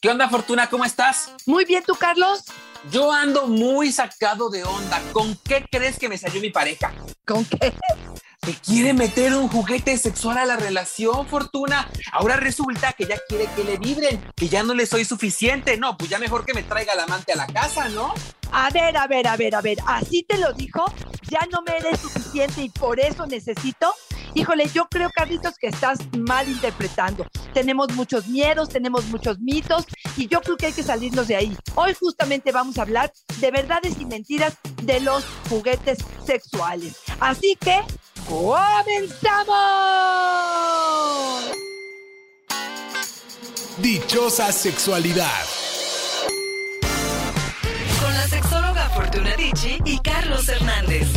¿Qué onda, Fortuna? ¿Cómo estás? Muy bien, ¿tú, Carlos? Yo ando muy sacado de onda. ¿Con qué crees que me salió mi pareja? ¿Con qué? que quiere meter un juguete sexual a la relación, Fortuna. Ahora resulta que ya quiere que le vibren, que ya no le soy suficiente. No, pues ya mejor que me traiga el amante a la casa, ¿no? A ver, a ver, a ver, a ver, ¿así te lo dijo? ¿Ya no me eres suficiente y por eso necesito? Híjole, yo creo, Carlitos, que estás mal interpretando. Tenemos muchos miedos, tenemos muchos mitos y yo creo que hay que salirnos de ahí. Hoy justamente vamos a hablar de verdades y mentiras de los juguetes sexuales. Así que, ¡comenzamos! Dichosa sexualidad. Con la sexóloga Fortuna Dicci y Carlos Hernández.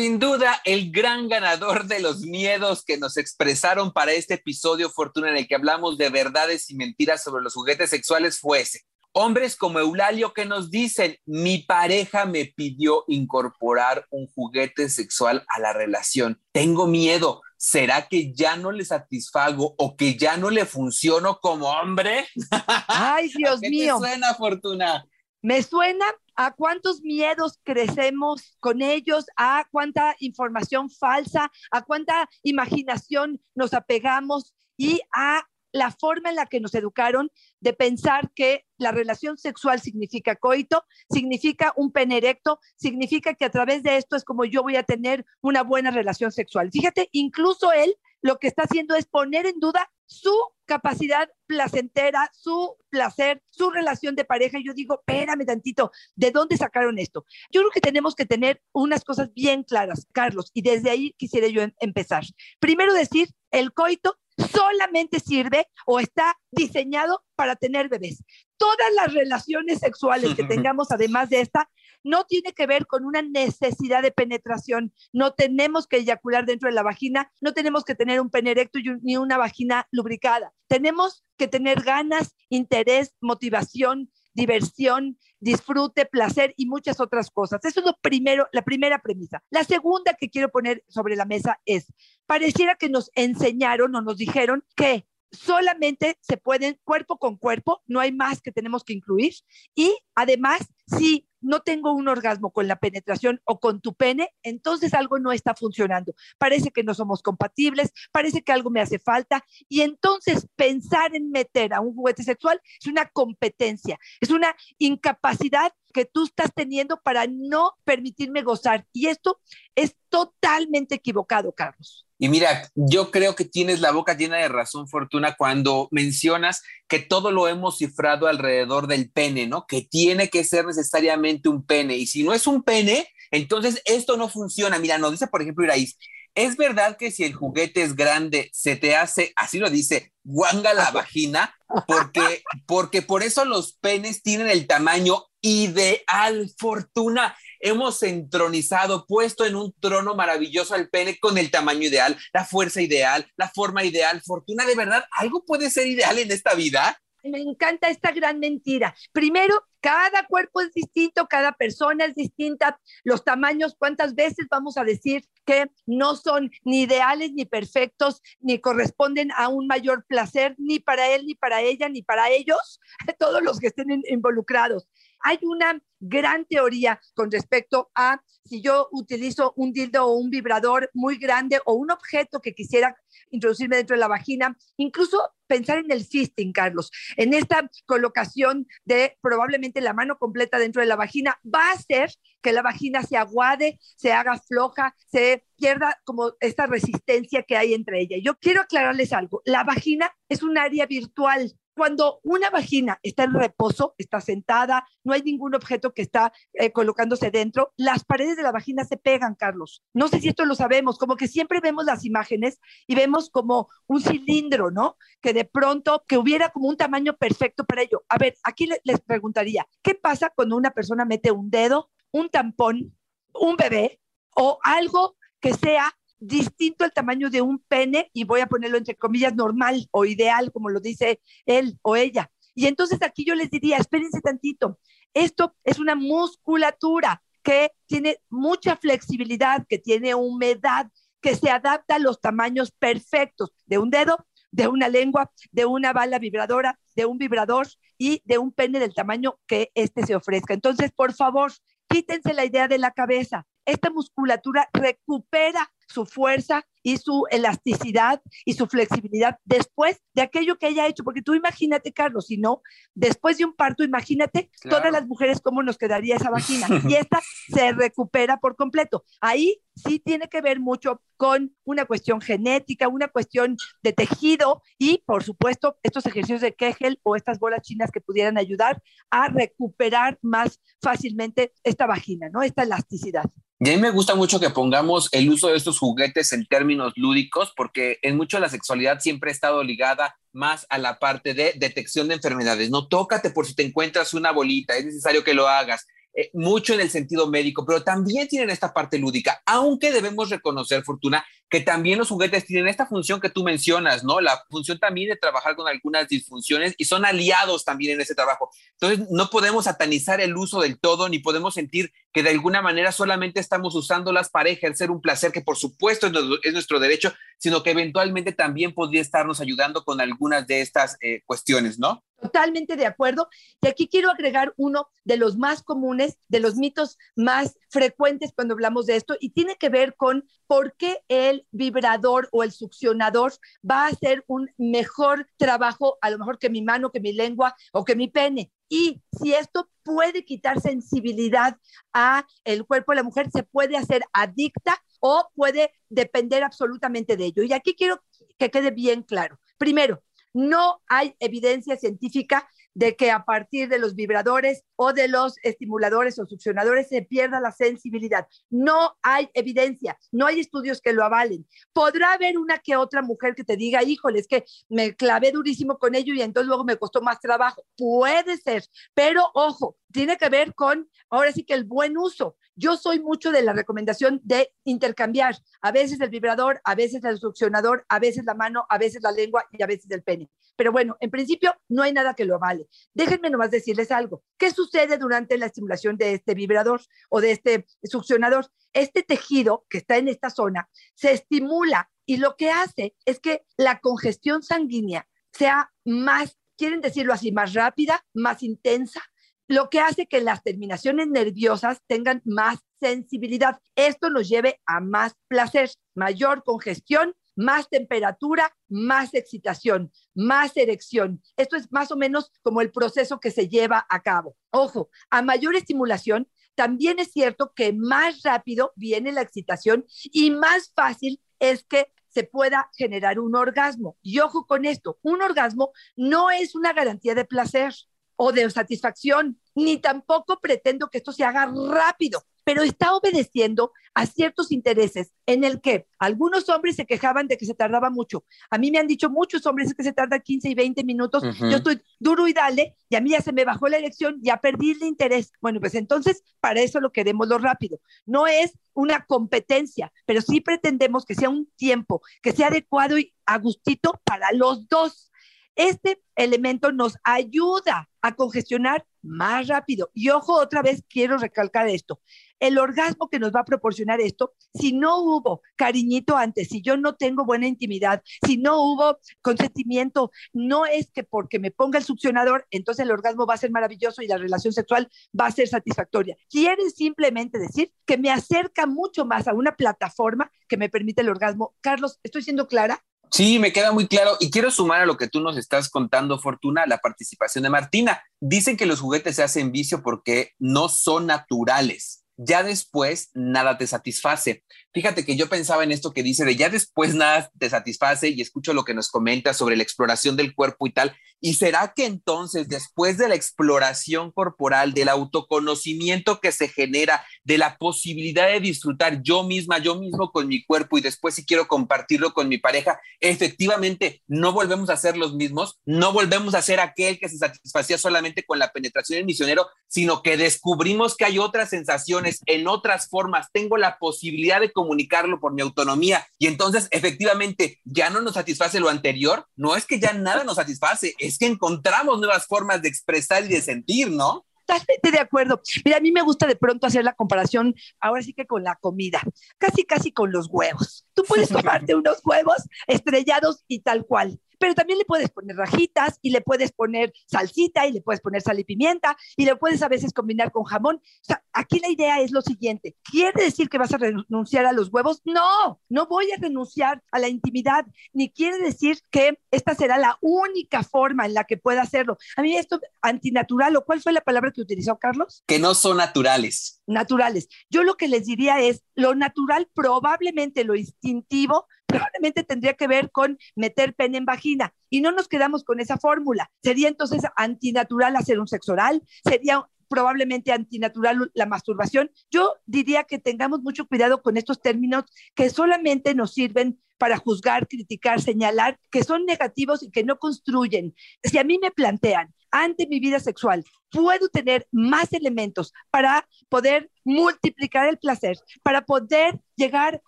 Sin duda, el gran ganador de los miedos que nos expresaron para este episodio Fortuna en el que hablamos de verdades y mentiras sobre los juguetes sexuales fue ese. Hombres como Eulalio que nos dicen, mi pareja me pidió incorporar un juguete sexual a la relación. Tengo miedo. ¿Será que ya no le satisfago o que ya no le funciono como hombre? Ay, Dios ¿Qué mío. Te suena, Fortuna? Me suena a cuántos miedos crecemos con ellos, a cuánta información falsa, a cuánta imaginación nos apegamos y a la forma en la que nos educaron de pensar que la relación sexual significa coito, significa un pene erecto, significa que a través de esto es como yo voy a tener una buena relación sexual. Fíjate, incluso él lo que está haciendo es poner en duda su capacidad placentera, su placer, su relación de pareja. Y yo digo, espérame tantito, ¿de dónde sacaron esto? Yo creo que tenemos que tener unas cosas bien claras, Carlos, y desde ahí quisiera yo em-, empezar. Primero decir, el coito solamente sirve o está diseñado para tener bebés. Todas las relaciones sexuales que tengamos, además de esta, no tiene que ver con una necesidad de penetración. No tenemos que eyacular dentro de la vagina, no tenemos que tener un pene erecto ni una vagina lubricada. Tenemos que tener ganas, interés, motivación, diversión, disfrute, placer y muchas otras cosas. Eso es lo primero, la primera premisa. La segunda que quiero poner sobre la mesa es, pareciera que nos enseñaron o nos dijeron que solamente se pueden cuerpo con cuerpo, no hay más que tenemos que incluir. Y además, si no tengo un orgasmo con la penetración o con tu pene, entonces algo no está funcionando. Parece que no somos compatibles, parece que algo me hace falta. Y entonces pensar en meter a un juguete sexual es una competencia, es una incapacidad que tú estás teniendo para no permitirme gozar. Y esto es totalmente equivocado, Carlos. Y mira, yo creo que tienes la boca llena de razón, Fortuna, cuando mencionas que todo lo hemos cifrado alrededor del pene, ¿no? Que tiene que ser necesariamente un pene. Y si no es un pene, entonces esto no funciona. Mira, nos dice, por ejemplo, Iraís, ¿es verdad que si el juguete es grande, se te hace, así lo dice, guanga la vagina? Porque, porque por eso los penes tienen el tamaño ideal, Fortuna hemos entronizado, puesto en un trono maravilloso al pene con el tamaño ideal, la fuerza ideal, la forma ideal. Fortuna, de verdad, ¿algo puede ser ideal en esta vida? Me encanta esta gran mentira. Primero, cada cuerpo es distinto, cada persona es distinta, los tamaños, cuántas veces vamos a decir que no son ni ideales ni perfectos, ni corresponden a un mayor placer, ni para él, ni para ella, ni para ellos, todos los que estén involucrados. Hay una gran teoría con respecto a si yo utilizo un dildo o un vibrador muy grande o un objeto que quisiera introducirme dentro de la vagina, incluso pensar en el fisting, Carlos, en esta colocación de probablemente la mano completa dentro de la vagina, va a hacer que la vagina se aguade, se haga floja, se pierda como esta resistencia que hay entre ella. Yo quiero aclararles algo, la vagina es un área virtual, cuando una vagina está en reposo, está sentada, no hay ningún objeto que está eh, colocándose dentro, las paredes de la vagina se pegan, Carlos. No sé si esto lo sabemos, como que siempre vemos las imágenes y vemos como un cilindro, ¿no? Que de pronto, que hubiera como un tamaño perfecto para ello. A ver, aquí les preguntaría, ¿qué pasa cuando una persona mete un dedo, un tampón, un bebé o algo que sea distinto al tamaño de un pene y voy a ponerlo entre comillas normal o ideal, como lo dice él o ella. Y entonces aquí yo les diría, espérense tantito, esto es una musculatura que tiene mucha flexibilidad, que tiene humedad, que se adapta a los tamaños perfectos de un dedo, de una lengua, de una bala vibradora, de un vibrador y de un pene del tamaño que este se ofrezca. Entonces, por favor, quítense la idea de la cabeza. Esta musculatura recupera su fuerza y su elasticidad y su flexibilidad después de aquello que ella ha hecho. Porque tú imagínate, Carlos, si no, después de un parto, imagínate todas las mujeres cómo nos quedaría esa vagina. y esta se recupera por completo. Ahí sí tiene que ver mucho con una cuestión genética, una cuestión de tejido y, por supuesto, estos ejercicios de Kegel o estas bolas chinas que pudieran ayudar a recuperar más fácilmente esta vagina, ¿no? Esta elasticidad. Y a mí me gusta mucho que pongamos el uso de estos juguetes en términos lúdicos, porque en mucho la sexualidad siempre ha estado ligada más a la parte de detección de enfermedades. No tócate por si te encuentras una bolita, es necesario que lo hagas. Eh, mucho en el sentido médico, pero también tienen esta parte lúdica, aunque debemos reconocer, Fortuna, que también los juguetes tienen esta función que tú mencionas, ¿no? La función también de trabajar con algunas disfunciones y son aliados también en ese trabajo. Entonces, no podemos satanizar el uso del todo, ni podemos sentir que de alguna manera solamente estamos usándolas para ejercer un placer que por supuesto es nuestro derecho, sino que eventualmente también podría estarnos ayudando con algunas de estas eh, cuestiones, ¿no? Totalmente de acuerdo. Y aquí quiero agregar uno de los más comunes, de los mitos más frecuentes cuando hablamos de esto, y tiene que ver con por qué el vibrador o el succionador va a hacer un mejor trabajo, a lo mejor que mi mano, que mi lengua o que mi pene. Y si esto puede quitar sensibilidad a el cuerpo de la mujer, se puede hacer adicta o puede depender absolutamente de ello. Y aquí quiero que quede bien claro. Primero, no hay evidencia científica de que a partir de los vibradores o de los estimuladores o succionadores se pierda la sensibilidad. No hay evidencia, no hay estudios que lo avalen. Podrá haber una que otra mujer que te diga, híjole, es que me clavé durísimo con ello y entonces luego me costó más trabajo. Puede ser, pero ojo, tiene que ver con, ahora sí que el buen uso. Yo soy mucho de la recomendación de intercambiar, a veces el vibrador, a veces el succionador, a veces la mano, a veces la lengua y a veces el pene. Pero bueno, en principio no hay nada que lo avale. Déjenme nomás decirles algo. ¿Qué sucede durante la estimulación de este vibrador o de este succionador? Este tejido que está en esta zona se estimula y lo que hace es que la congestión sanguínea sea más, quieren decirlo así, más rápida, más intensa, lo que hace que las terminaciones nerviosas tengan más sensibilidad. Esto nos lleve a más placer, mayor congestión, más temperatura, más excitación, más erección. Esto es más o menos como el proceso que se lleva a cabo. Ojo, a mayor estimulación, también es cierto que más rápido viene la excitación y más fácil es que se pueda generar un orgasmo. Y ojo con esto, un orgasmo no es una garantía de placer o de satisfacción, ni tampoco pretendo que esto se haga rápido, pero está obedeciendo a ciertos intereses en el que algunos hombres se quejaban de que se tardaba mucho. A mí me han dicho muchos hombres que se tarda 15 y 20 minutos. Yo estoy duro y dale, y a mí ya se me bajó la elección, ya perdí el interés. Bueno, pues entonces para eso lo queremos lo rápido. No es una competencia, pero sí pretendemos que sea un tiempo, que sea adecuado y a gustito para los dos. Este elemento nos ayuda a congestionar más rápido. Y ojo, otra vez quiero recalcar esto. El orgasmo que nos va a proporcionar esto, si no hubo cariñito antes, si yo no tengo buena intimidad, si no hubo consentimiento, no es que porque me ponga el succionador, entonces el orgasmo va a ser maravilloso y la relación sexual va a ser satisfactoria. Quiere simplemente decir que me acerca mucho más a una plataforma que me permite el orgasmo. Carlos, ¿estoy siendo clara? Sí, me queda muy claro y quiero sumar a lo que tú nos estás contando, Fortuna, la participación de Martina. Dicen que los juguetes se hacen vicio porque no son naturales. Ya después nada te satisface. Fíjate que yo pensaba en esto que dice de ya después nada te satisface y escucho lo que nos comenta sobre la exploración del cuerpo y tal. ¿Y será que entonces después de la exploración corporal, del autoconocimiento que se genera, de la posibilidad de disfrutar yo misma, yo mismo con mi cuerpo y después si quiero compartirlo con mi pareja, efectivamente no volvemos a ser los mismos, no volvemos a ser aquel que se satisfacía solamente con la penetración del misionero, sino que descubrimos que hay otras sensaciones en otras formas. Tengo la posibilidad de comunicarlo por mi autonomía y entonces efectivamente ya no nos satisface lo anterior, no es que ya nada nos satisface, es que encontramos nuevas formas de expresar y de sentir, ¿no? Totalmente de acuerdo. Mira, a mí me gusta de pronto hacer la comparación, ahora sí que con la comida, casi, casi con los huevos. Tú puedes tomarte unos huevos estrellados y tal cual, pero también le puedes poner rajitas y le puedes poner salsita y le puedes poner sal y pimienta y le puedes a veces combinar con jamón. O sea, aquí la idea es lo siguiente, ¿quiere decir que vas a renunciar a los huevos? No, no voy a renunciar a la intimidad, ni quiere decir que esta será la única forma en la que pueda hacerlo. A mí esto antinatural, ¿o cuál fue la palabra que utilizó Carlos? Que no son naturales. Naturales. Yo lo que les diría es, lo natural probablemente lo instintivo probablemente tendría que ver con meter pene en vagina y no nos quedamos con esa fórmula. Sería entonces antinatural hacer un sexo oral, sería probablemente antinatural la masturbación. Yo diría que tengamos mucho cuidado con estos términos que solamente nos sirven para juzgar, criticar, señalar, que son negativos y que no construyen. Si a mí me plantean ante mi vida sexual, puedo tener más elementos para poder multiplicar el placer, para poder llegar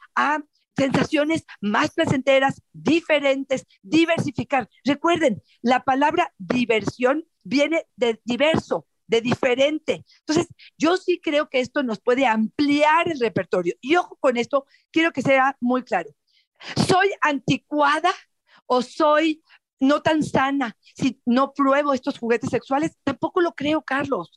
a sensaciones más placenteras, diferentes, diversificar. Recuerden, la palabra diversión viene de diverso, de diferente. Entonces, yo sí creo que esto nos puede ampliar el repertorio. Y ojo con esto, quiero que sea muy claro. ¿Soy anticuada o soy no tan sana si no pruebo estos juguetes sexuales? Tampoco lo creo, Carlos.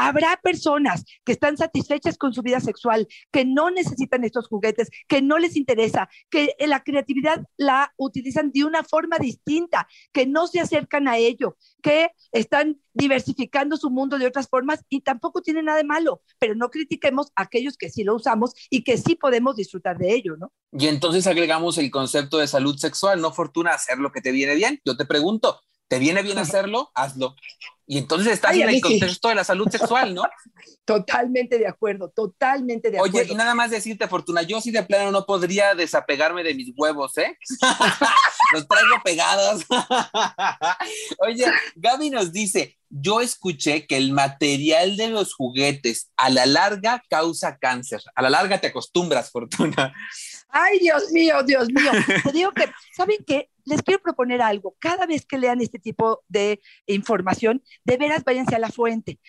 Habrá personas que están satisfechas con su vida sexual, que no necesitan estos juguetes, que no les interesa, que la creatividad la utilizan de una forma distinta, que no se acercan a ello, que están diversificando su mundo de otras formas y tampoco tiene nada de malo, pero no critiquemos a aquellos que sí lo usamos y que sí podemos disfrutar de ello, ¿no? Y entonces agregamos el concepto de salud sexual, no fortuna, hacer lo que te viene bien. Yo te pregunto, ¿te viene bien hacerlo? Hazlo. Y entonces estás en el contexto de la salud sexual, ¿no? Totalmente de acuerdo, totalmente de acuerdo. Oye, y nada más decirte, Fortuna, yo sí de plano no podría desapegarme de mis huevos, ¿eh? Los traigo pegados. Oye, Gaby nos dice, yo escuché que el material de los juguetes a la larga causa cáncer. A la larga te acostumbras, Fortuna. Ay, Dios mío, Dios mío. Te digo que, ¿saben qué? Les quiero proponer algo. Cada vez que lean este tipo de información, de veras váyanse a la fuente.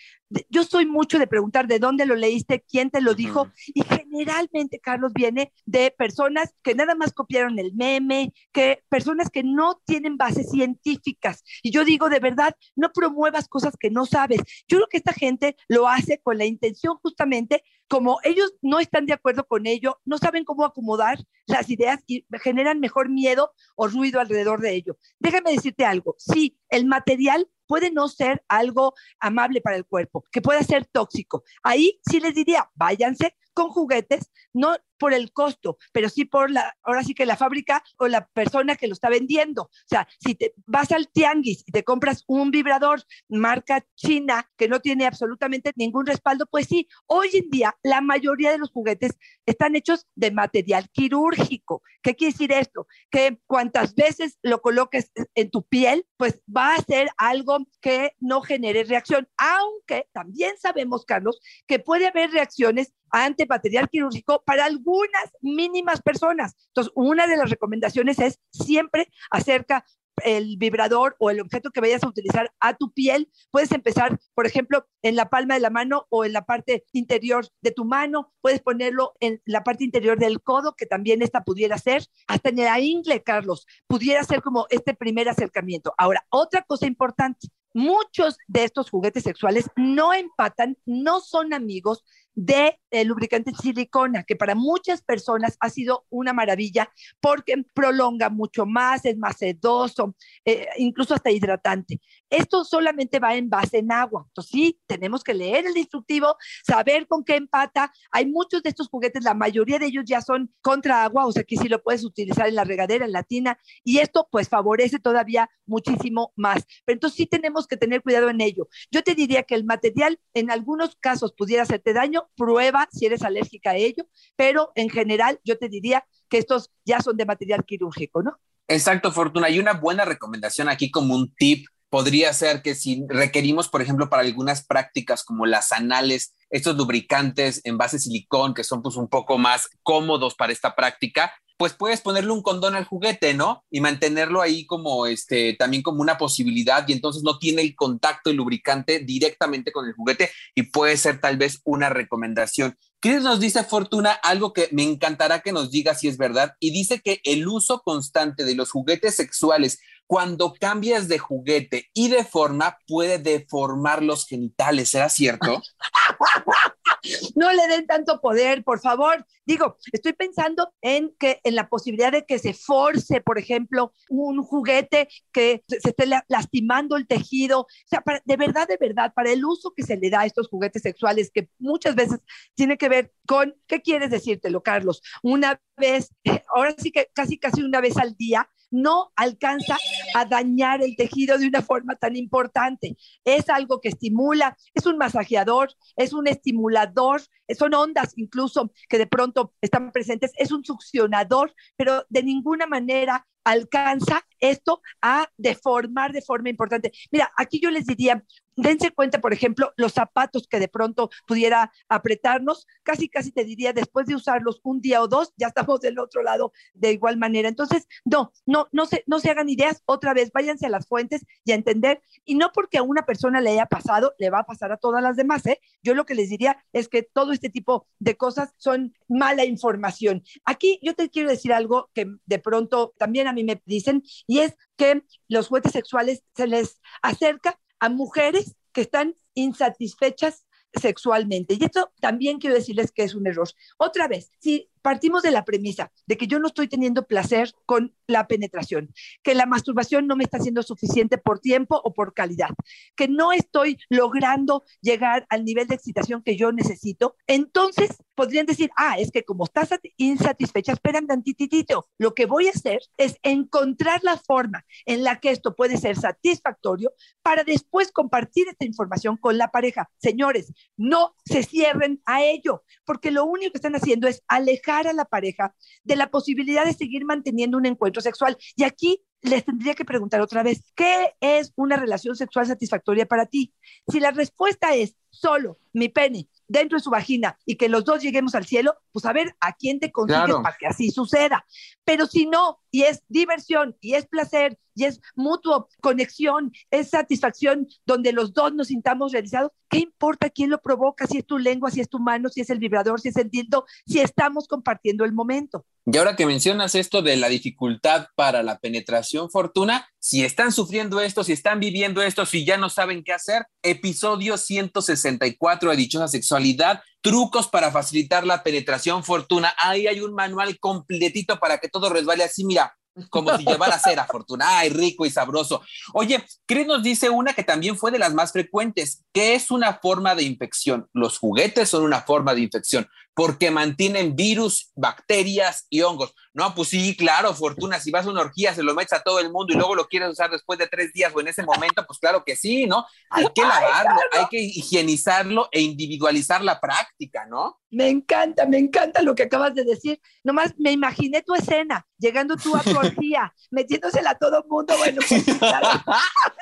Yo soy mucho de preguntar de dónde lo leíste, quién te lo dijo, y generalmente, Carlos, viene de personas que nada más copiaron el meme, que personas que no tienen bases científicas. Y yo digo, de verdad, no promuevas cosas que no sabes. Yo creo que esta gente lo hace con la intención justamente, como ellos no están de acuerdo con ello, no saben cómo acomodar las ideas y generan mejor miedo o ruido alrededor de ello. Déjame decirte algo, sí, el material puede no ser algo amable para el cuerpo, que puede ser tóxico. Ahí sí les diría, váyanse con juguetes, no por el costo, pero sí por la, ahora sí que la fábrica o la persona que lo está vendiendo. O sea, si te vas al tianguis y te compras un vibrador marca china que no tiene absolutamente ningún respaldo, pues sí, hoy en día la mayoría de los juguetes están hechos de material quirúrgico. ¿Qué quiere decir esto? Que cuantas veces lo coloques en tu piel, pues va a ser algo que no genere reacción, aunque también sabemos, Carlos, que puede haber reacciones ante material quirúrgico para algunas mínimas personas. Entonces, una de las recomendaciones es siempre acerca el vibrador o el objeto que vayas a utilizar a tu piel. Puedes empezar, por ejemplo, en la palma de la mano o en la parte interior de tu mano. Puedes ponerlo en la parte interior del codo, que también esta pudiera ser. Hasta en la ingle, Carlos, pudiera ser como este primer acercamiento. Ahora, otra cosa importante. Muchos de estos juguetes sexuales no empatan, no son amigos de el lubricante silicona, que para muchas personas ha sido una maravilla porque prolonga mucho más, es más sedoso, eh, incluso hasta hidratante. Esto solamente va en base en agua. Entonces, sí, tenemos que leer el instructivo, saber con qué empata. Hay muchos de estos juguetes, la mayoría de ellos ya son contra agua, o sea que sí lo puedes utilizar en la regadera, en la tina, y esto pues favorece todavía muchísimo más. Pero entonces sí tenemos que tener cuidado en ello. Yo te diría que el material en algunos casos pudiera hacerte daño, prueba si eres alérgica a ello, pero en general yo te diría que estos ya son de material quirúrgico, ¿no? Exacto, Fortuna. Y una buena recomendación aquí como un tip podría ser que si requerimos, por ejemplo, para algunas prácticas como las anales, estos lubricantes en base silicón que son pues un poco más cómodos para esta práctica, pues puedes ponerle un condón al juguete, ¿no? Y mantenerlo ahí como este, también como una posibilidad y entonces no tiene el contacto el lubricante directamente con el juguete y puede ser tal vez una recomendación. Chris nos dice, Fortuna, algo que me encantará que nos diga si es verdad y dice que el uso constante de los juguetes sexuales cuando cambias de juguete y de forma puede deformar los genitales, ¿será cierto? no le den tanto poder, por favor. Digo, estoy pensando en que en la posibilidad de que se force, por ejemplo, un juguete que se esté lastimando el tejido. O sea, de verdad, de verdad, para el uso que se le da a estos juguetes sexuales, que muchas veces tiene que ver con, ¿qué quieres decírtelo, Carlos? Una vez, ahora sí que casi, casi una vez al día, no alcanza a dañar el tejido de una forma tan importante. Es algo que estimula, es un masajeador, es un estimulador, son ondas incluso que de pronto están presentes, es un succionador, pero de ninguna manera alcanza esto a deformar de forma importante. Mira, aquí yo les diría, dense cuenta, por ejemplo, los zapatos que de pronto pudiera apretarnos, casi, casi te diría, después de usarlos un día o dos, ya estamos del otro lado de igual manera. Entonces, no, no, no se, no se hagan ideas, otra vez, váyanse a las fuentes y a entender, y no porque a una persona le haya pasado, le va a pasar a todas las demás, ¿eh? Yo lo que les diría es que todo este tipo de cosas son mala información. Aquí yo te quiero decir algo que de pronto también a mí me dicen, y es que los juguetes sexuales se les acerca a mujeres que están insatisfechas sexualmente. Y esto también quiero decirles que es un error. Otra vez, si partimos de la premisa de que yo no estoy teniendo placer con la penetración, que la masturbación no me está siendo suficiente por tiempo o por calidad, que no estoy logrando llegar al nivel de excitación que yo necesito, entonces podrían decir, ah, es que como estás insatisfecha, esperan tantitito. Lo que voy a hacer es encontrar la forma en la que esto puede ser satisfactorio para después compartir esta información con la pareja. Señores, no se cierren a ello, porque lo único que están haciendo es alejar a la pareja de la posibilidad de seguir manteniendo un encuentro sexual. Y aquí les tendría que preguntar otra vez, ¿qué es una relación sexual satisfactoria para ti? Si la respuesta es solo mi pene dentro de su vagina y que los dos lleguemos al cielo, pues a ver a quién te consigues para que así suceda. Pero si no, y es diversión, y es placer, y es mutuo, conexión, es satisfacción, donde los dos nos sintamos realizados, ¿qué importa quién lo provoca? Si es tu lengua, si es tu mano, si es el vibrador, si es el dildo, si estamos compartiendo el momento. Y ahora que mencionas esto de la dificultad para la penetración fortuna, si están sufriendo esto, si están viviendo esto, si ya no saben qué hacer, episodio 164 de Dichosa Sexualidad, trucos para facilitar la penetración fortuna. Ahí hay un manual completito para que todo resbale así, mira, como si llevara cera, fortuna. Ay, rico y sabroso. Oye, Chris nos dice una que también fue de las más frecuentes, que es una forma de infección. Los juguetes son una forma de infección porque mantienen virus, bacterias y hongos. No, pues sí, claro, Fortuna, si vas a una orgía, se lo metes a todo el mundo y luego lo quieres usar después de tres días o en ese momento, pues claro que sí, ¿no? Hay que lavarlo, hay que higienizarlo e individualizar la práctica, ¿no? Me encanta, me encanta lo que acabas de decir. Nomás me imaginé tu escena, llegando tú a tu orgía, metiéndosela a todo el mundo. Bueno, pues,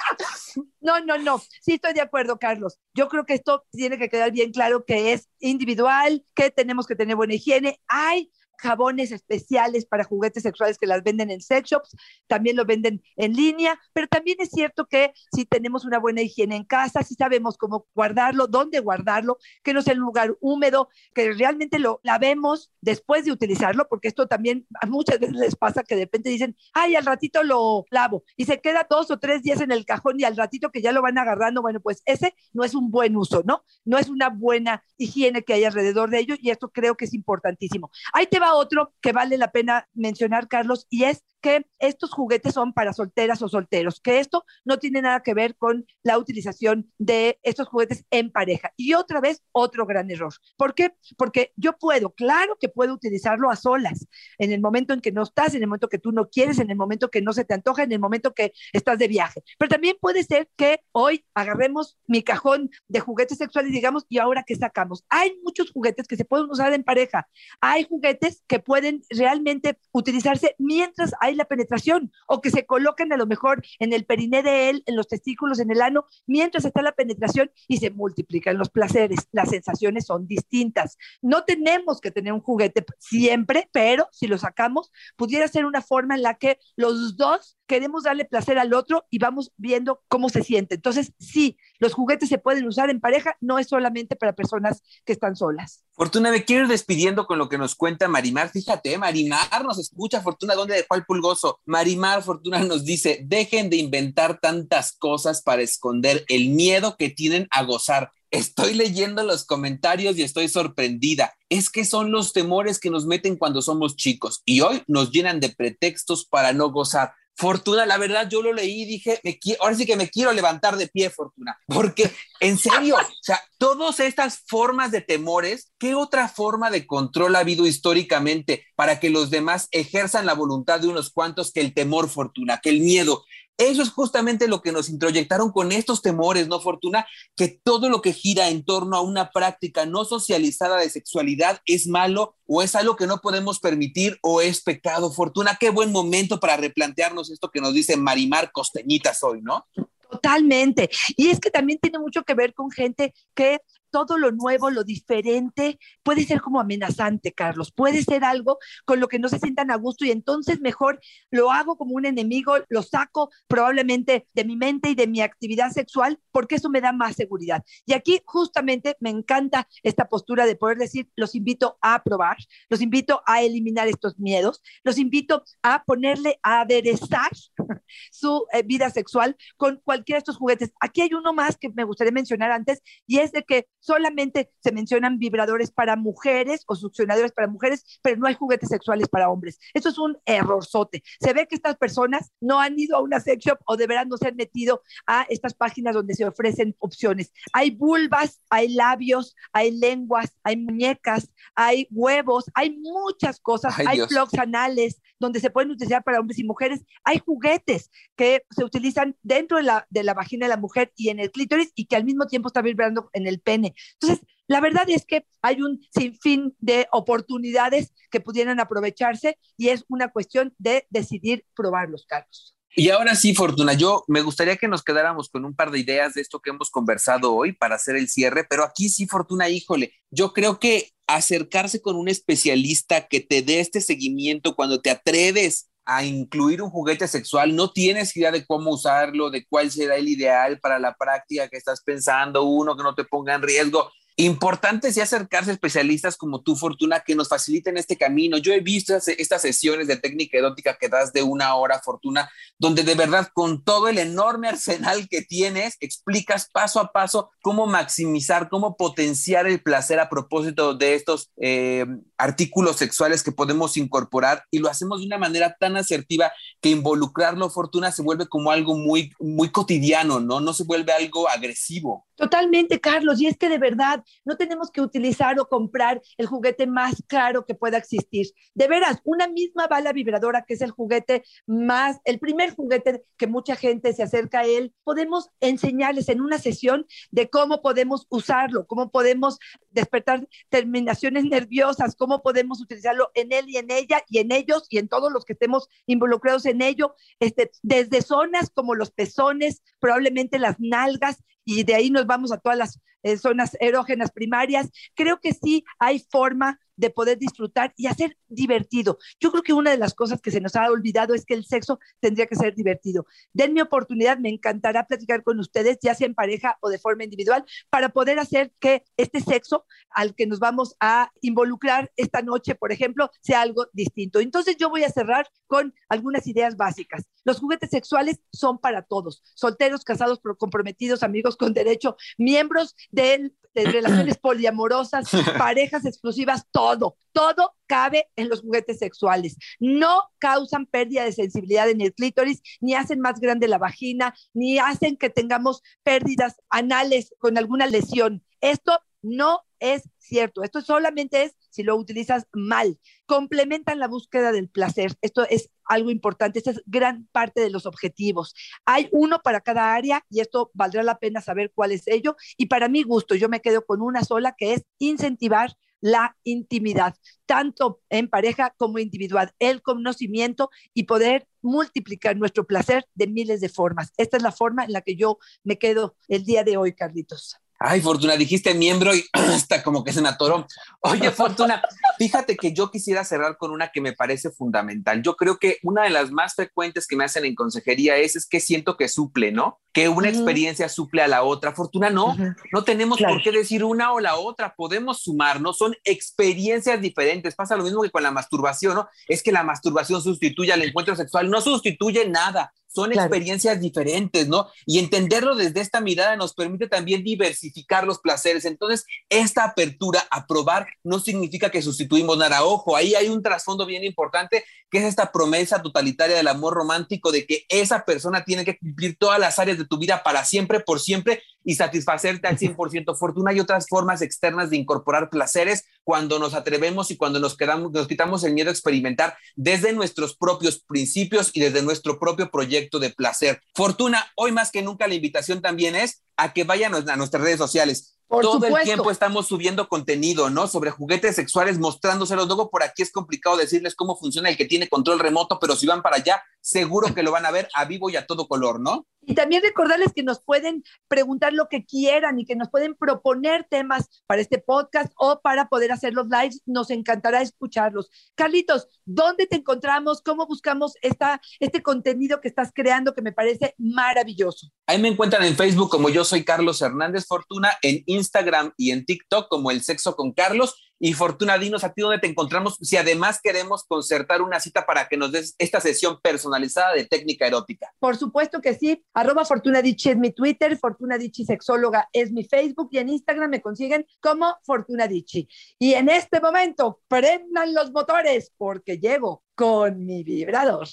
no, no, no. Sí estoy de acuerdo, Carlos. Yo creo que esto tiene que quedar bien claro que es individual, que tenemos que tener buena higiene. Hay jabones especiales para juguetes sexuales que las venden en sex shops, también lo venden en línea, pero también es cierto que si tenemos una buena higiene en casa, si sabemos cómo guardarlo, dónde guardarlo, que no sea un lugar húmedo, que realmente lo lavemos después de utilizarlo, porque esto también muchas veces les pasa que de repente dicen, ay, al ratito lo lavo y se queda dos o tres días en el cajón y al ratito que ya lo van agarrando, bueno, pues ese no es un buen uso, ¿no? No es una buena higiene que hay alrededor de ello y esto creo que es importantísimo. Ahí te va va otro que vale la pena mencionar, Carlos, y es que estos juguetes son para solteras o solteros, que esto no tiene nada que ver con la utilización de estos juguetes en pareja. Y otra vez, otro gran error. ¿Por qué? Porque yo puedo, claro que puedo utilizarlo a solas, en el momento en que no estás, en el momento que tú no quieres, en el momento que no se te antoja, en el momento que estás de viaje. Pero también puede ser que hoy agarremos mi cajón de juguetes sexuales, digamos, y ahora que sacamos. Hay muchos juguetes que se pueden usar en pareja. Hay juguetes que pueden realmente utilizarse mientras hay la penetración o que se coloquen a lo mejor en el periné de él, en los testículos, en el ano, mientras está la penetración y se multiplican los placeres. Las sensaciones son distintas. No tenemos que tener un juguete siempre, pero si lo sacamos, pudiera ser una forma en la que los dos queremos darle placer al otro y vamos viendo cómo se siente. Entonces, sí, los juguetes se pueden usar en pareja, no es solamente para personas que están solas. Fortuna, me quiero ir despidiendo con lo que nos cuenta Marimar. Fíjate, Marimar nos escucha, Fortuna, ¿dónde dejó el pulgoso? Marimar, Fortuna nos dice, dejen de inventar tantas cosas para esconder el miedo que tienen a gozar. Estoy leyendo los comentarios y estoy sorprendida. Es que son los temores que nos meten cuando somos chicos y hoy nos llenan de pretextos para no gozar. Fortuna, la verdad, yo lo leí y dije, me ahora sí que me quiero levantar de pie, Fortuna, porque en serio, o sea, todas estas formas de temores, ¿qué otra forma de control ha habido históricamente para que los demás ejerzan la voluntad de unos cuantos que el temor, Fortuna, que el miedo? Eso es justamente lo que nos introyectaron con estos temores, ¿no, Fortuna? Que todo lo que gira en torno a una práctica no socializada de sexualidad es malo o es algo que no podemos permitir o es pecado. Fortuna, qué buen momento para replantearnos esto que nos dice Marimar Costeñitas hoy, ¿no? Totalmente. Y es que también tiene mucho que ver con gente que todo lo nuevo, lo diferente, puede ser como amenazante, Carlos, puede ser algo con lo que no se sientan a gusto y entonces mejor lo hago como un enemigo, lo saco probablemente de mi mente y de mi actividad sexual, porque eso me da más seguridad. Y aquí justamente me encanta esta postura de poder decir, los invito a probar, los invito a eliminar estos miedos, los invito a ponerle, a aderezar su eh, vida sexual con cualquiera de estos juguetes. Aquí hay uno más que me gustaría mencionar antes y es de que solamente se mencionan vibradores para mujeres o succionadores para mujeres, pero no hay juguetes sexuales para hombres. Eso es un errorzote. Se ve que estas personas no han ido a una sex shop o deberán no se han metido a estas páginas donde se ofrecen opciones. Hay vulvas, hay labios, hay lenguas, hay muñecas, hay huevos, hay muchas cosas, hay plugs anales donde se pueden utilizar para hombres y mujeres. Hay juguetes que se utilizan dentro de la, de la vagina de la mujer y en el clítoris y que al mismo tiempo está vibrando en el pene. Entonces, la verdad es que hay un sinfín de oportunidades que pudieran aprovecharse y es una cuestión de decidir probar los cargos. Y ahora sí, Fortuna, yo me gustaría que nos quedáramos con un par de ideas de esto que hemos conversado hoy para hacer el cierre, pero aquí sí, Fortuna, híjole, yo creo que acercarse con un especialista que te dé este seguimiento cuando te atreves a incluir un juguete sexual, no tienes idea de cómo usarlo, de cuál será el ideal para la práctica que estás pensando, uno que no te ponga en riesgo. Importante es acercarse a especialistas como tú, Fortuna, que nos faciliten este camino. Yo he visto estas sesiones de técnica erótica que das de una hora, Fortuna, donde de verdad con todo el enorme arsenal que tienes, explicas paso a paso cómo maximizar, cómo potenciar el placer a propósito de estos eh, artículos sexuales que podemos incorporar y lo hacemos de una manera tan asertiva que involucrarlo, Fortuna, se vuelve como algo muy, muy cotidiano, ¿no? No se vuelve algo agresivo. Totalmente, Carlos. Y es que de verdad no tenemos que utilizar o comprar el juguete más caro que pueda existir. De veras, una misma bala vibradora, que es el juguete más, el primer juguete que mucha gente se acerca a él, podemos enseñarles en una sesión de cómo podemos usarlo, cómo podemos despertar terminaciones nerviosas, cómo podemos utilizarlo en él y en ella y en ellos y en todos los que estemos involucrados en ello, este, desde zonas como los pezones, probablemente las nalgas, y de ahí nos vamos a todas las eh, zonas erógenas primarias. Creo que sí hay forma de poder disfrutar y hacer divertido. Yo creo que una de las cosas que se nos ha olvidado es que el sexo tendría que ser divertido. Denme oportunidad, me encantará platicar con ustedes, ya sea en pareja o de forma individual, para poder hacer que este sexo al que nos vamos a involucrar esta noche, por ejemplo, sea algo distinto. Entonces yo voy a cerrar con algunas ideas básicas. Los juguetes sexuales son para todos, solteros, casados, comprometidos, amigos con derecho, miembros de, de relaciones poliamorosas, parejas exclusivas, todos todo, todo cabe en los juguetes sexuales. No causan pérdida de sensibilidad en el clítoris, ni hacen más grande la vagina, ni hacen que tengamos pérdidas anales con alguna lesión. Esto no es cierto. Esto solamente es si lo utilizas mal. Complementan la búsqueda del placer. Esto es algo importante. Esta es gran parte de los objetivos. Hay uno para cada área y esto valdrá la pena saber cuál es ello. Y para mi gusto, yo me quedo con una sola que es incentivar la intimidad, tanto en pareja como individual, el conocimiento y poder multiplicar nuestro placer de miles de formas. Esta es la forma en la que yo me quedo el día de hoy, Carlitos. Ay, Fortuna, dijiste miembro y hasta como que se me atoró. Oye, Fortuna, fíjate que yo quisiera cerrar con una que me parece fundamental. Yo creo que una de las más frecuentes que me hacen en consejería es, es que siento que suple, ¿no? Que una experiencia suple a la otra. Fortuna, no, no tenemos por qué decir una o la otra, podemos sumarnos, son experiencias diferentes. Pasa lo mismo que con la masturbación, ¿no? Es que la masturbación sustituye al encuentro sexual, no sustituye nada son experiencias diferentes, ¿no? Y entenderlo desde esta mirada nos permite también diversificar los placeres. Entonces, esta apertura a probar no significa que sustituimos nada. Ojo, ahí hay un trasfondo bien importante, que es esta promesa totalitaria del amor romántico de que esa persona tiene que cumplir todas las áreas de tu vida para siempre, por siempre, y satisfacerte al 100%. Fortuna y otras formas externas de incorporar placeres cuando nos atrevemos y cuando nos, quedamos, nos quitamos el miedo a experimentar desde nuestros propios principios y desde nuestro propio proyecto de placer. Fortuna, hoy más que nunca la invitación también es a que vayan a nuestras redes sociales. Todo el tiempo estamos subiendo contenido, ¿no? Sobre juguetes sexuales, mostrándoselos. Luego por aquí es complicado decirles cómo funciona el que tiene control remoto, pero si van para allá, seguro que lo van a ver a vivo y a todo color, ¿no? Y también recordarles que nos pueden preguntar lo que quieran y que nos pueden proponer temas para este podcast o para poder hacer los lives. Nos encantará escucharlos. Carlitos, ¿dónde te encontramos? ¿Cómo buscamos esta, este contenido que estás creando que me parece maravilloso? Ahí me encuentran en Facebook como yo soy Carlos Hernández Fortuna, en Instagram y en TikTok como El Sexo con Carlos y Fortuna, dinos a ti dónde te encontramos si además queremos concertar una cita para que nos des esta sesión personalizada de técnica erótica. Por supuesto que sí. Arroba Fortuna es mi Twitter, Fortuna Dichi Sexóloga es mi Facebook y en Instagram me consiguen como Fortuna Dichi. Y en este momento, prendan los motores porque llego con mi vibrador.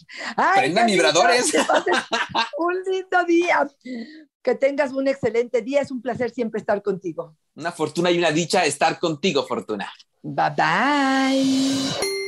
Prendan vibradores. Un lindo día. Que tengas un excelente día. Es un placer siempre estar contigo. Una fortuna y una dicha estar contigo, Fortuna. Bye bye.